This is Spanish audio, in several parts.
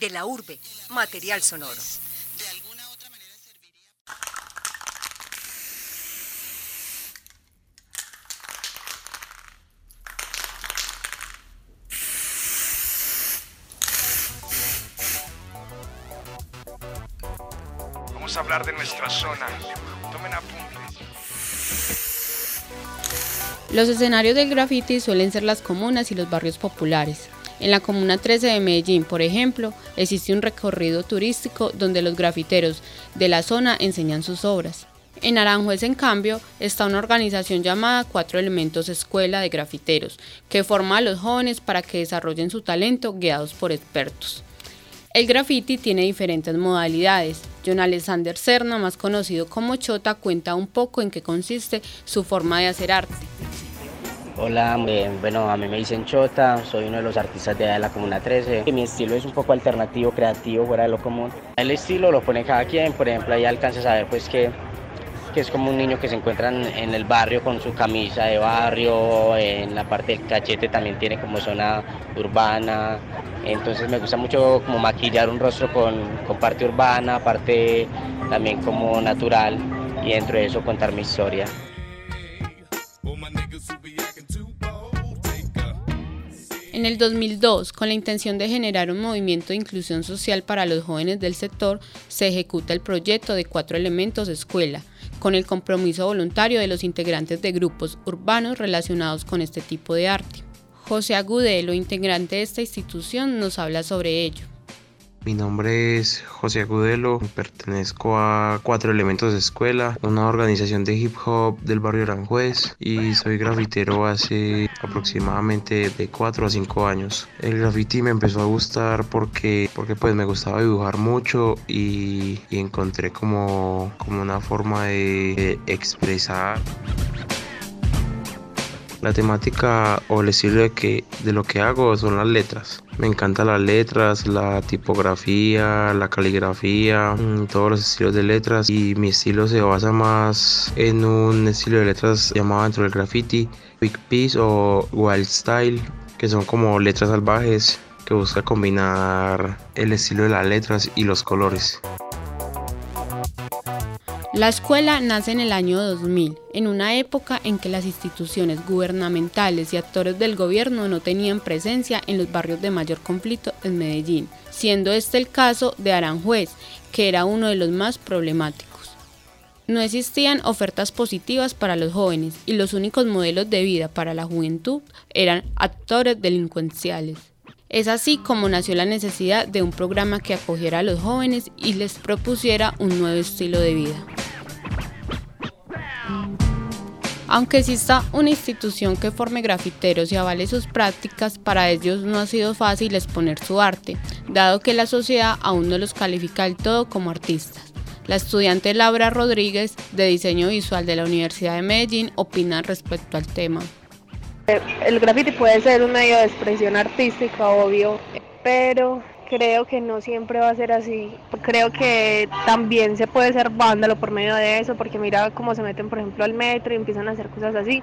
De la urbe, material sonoro. Vamos a hablar de nuestra zona. Tomen apuntes. Los escenarios del graffiti suelen ser las comunas y los barrios populares. En la Comuna 13 de Medellín, por ejemplo, existe un recorrido turístico donde los grafiteros de la zona enseñan sus obras. En Aranjuez, en cambio, está una organización llamada Cuatro Elementos Escuela de Grafiteros, que forma a los jóvenes para que desarrollen su talento guiados por expertos. El graffiti tiene diferentes modalidades. John Alexander Cerna, más conocido como Chota, cuenta un poco en qué consiste su forma de hacer arte. Hola, bueno, a mí me dicen Chota, soy uno de los artistas de la Comuna 13. Mi estilo es un poco alternativo, creativo, fuera de lo común. El estilo lo pone cada quien, por ejemplo, ahí alcanzas a ver pues que, que es como un niño que se encuentra en, el barrio con su camisa de barrio, en la parte del cachete también tiene como zona urbana, entonces me gusta mucho como maquillar un rostro con, con parte urbana, parte también como natural y dentro de eso contar mi historia. En el 2002, con la intención de generar un movimiento de inclusión social para los jóvenes del sector, se ejecuta el proyecto de Cuatro Elementos Escuela, con el compromiso voluntario de los integrantes de grupos urbanos relacionados con este tipo de arte. José Agudelo, integrante de esta institución, nos habla sobre ello. Mi nombre es José Agudelo, pertenezco a Cuatro Elementos de Escuela, una organización de hip hop del barrio Aranjuez y soy grafitero hace aproximadamente de 4 a 5 años. El graffiti me empezó a gustar porque, porque pues me gustaba dibujar mucho y, encontré como, como una forma de expresar la temática o el estilo de, que, de lo que hago son las letras. Me encantan las letras, la tipografía, la caligrafía, mm, todos los estilos de letras y mi estilo se basa más en un estilo de letras llamado dentro del graffiti Big Piece o Wild Style, que son como letras salvajes que busca combinar el estilo de las letras y los colores. La escuela nace en el año 2000, en una época en que las instituciones gubernamentales y actores del gobierno no tenían presencia en los barrios de mayor conflicto en Medellín, siendo este el caso de Aranjuez, que era uno de los más problemáticos. No existían ofertas positivas para los jóvenes y los únicos modelos de vida para la juventud eran actores delincuenciales. Es así como nació la necesidad de un programa que acogiera a los jóvenes y les propusiera un nuevo estilo de vida. Aunque exista una institución que forme grafiteros y avale sus prácticas, para ellos no ha sido fácil exponer su arte, dado que la sociedad aún no los califica del todo como artistas. La estudiante Laura Rodríguez, de diseño visual de la Universidad de Medellín, opina respecto al tema. El graffiti puede ser un medio de expresión artística, obvio, pero creo que no siempre va a ser así. Creo que también se puede ser vándalo por medio de eso, porque mira cómo se meten, por ejemplo, al metro y empiezan a hacer cosas así.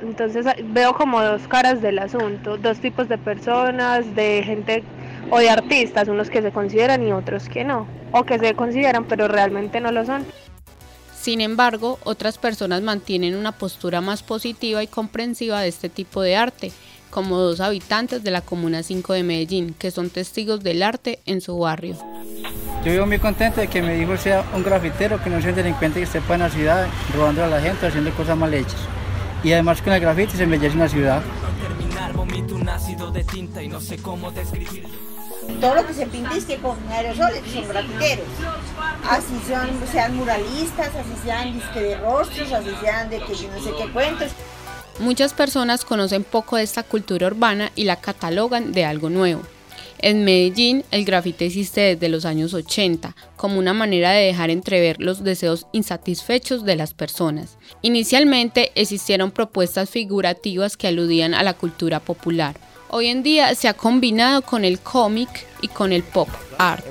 Entonces veo como dos caras del asunto, dos tipos de personas, de gente o de artistas, unos que se consideran y otros que no, o que se consideran pero realmente no lo son. Sin embargo, otras personas mantienen una postura más positiva y comprensiva de este tipo de arte como dos habitantes de la Comuna 5 de Medellín, que son testigos del arte en su barrio. Yo vivo muy contento de que mi hijo sea un grafitero, que no sea un delincuente que esté en la ciudad, robando a la gente, haciendo cosas mal hechas. Y además con el grafiti se embellece una ciudad. Todo lo que se pinta es que con aerosoles son grafiteros. Así sean, sean muralistas, así sean disque de rostros, así sean de que yo no sé qué cuentos. Muchas personas conocen poco de esta cultura urbana y la catalogan de algo nuevo. En Medellín, el grafite existe desde los años 80 como una manera de dejar entrever los deseos insatisfechos de las personas. Inicialmente existieron propuestas figurativas que aludían a la cultura popular. Hoy en día se ha combinado con el cómic y con el pop art.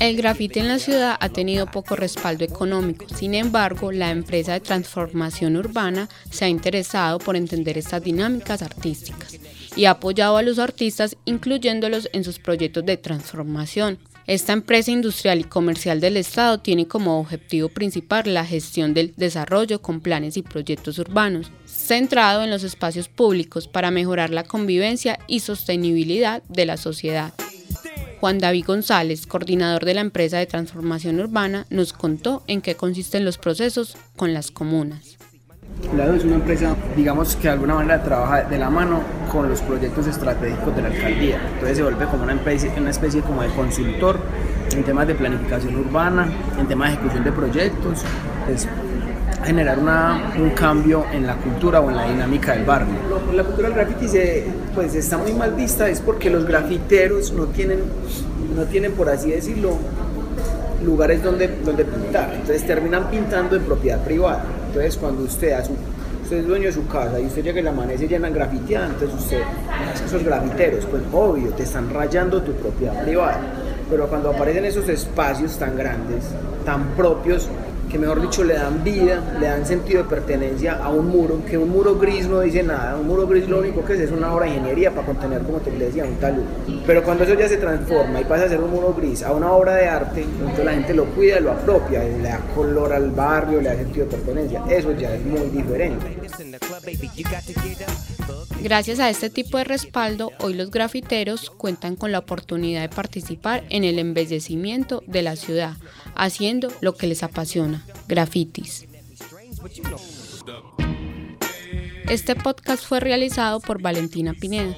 El grafite en la ciudad ha tenido poco respaldo económico, sin embargo, la empresa de transformación urbana se ha interesado por entender estas dinámicas artísticas y ha apoyado a los artistas incluyéndolos en sus proyectos de transformación. Esta empresa industrial y comercial del Estado tiene como objetivo principal la gestión del desarrollo con planes y proyectos urbanos, centrado en los espacios públicos para mejorar la convivencia y sostenibilidad de la sociedad. Juan David González, coordinador de la empresa de transformación urbana, nos contó en qué consisten los procesos con las comunas. Es una empresa, digamos que de alguna manera trabaja de la mano con los proyectos estratégicos de la alcaldía. Entonces se vuelve como una especie, una especie como de consultor en temas de planificación urbana, en temas de ejecución de proyectos. Es generar una, un cambio en la cultura o en la dinámica del barrio. La cultura del graffiti se, pues está muy mal vista, es porque los grafiteros no tienen, no tienen por así decirlo, lugares donde, donde pintar. Entonces terminan pintando en propiedad privada. Entonces cuando usted, usted es dueño de su casa y usted llega y la amanece llena grafiteada, entonces usted, esos grafiteros, pues obvio, te están rayando tu propiedad privada. Pero cuando aparecen esos espacios tan grandes, tan propios, que mejor dicho le dan vida, le dan sentido de pertenencia a un muro, que un muro gris no dice nada, un muro gris lo único que es es una obra de ingeniería para contener, como te decía, un talud. Pero cuando eso ya se transforma y pasa a ser un muro gris a una obra de arte, entonces la gente lo cuida, lo apropia, le da color al barrio, le da sentido de pertenencia, eso ya es muy diferente. Gracias a este tipo de respaldo, hoy los grafiteros cuentan con la oportunidad de participar en el embellecimiento de la ciudad, haciendo lo que les apasiona, grafitis. Este podcast fue realizado por Valentina Pineda.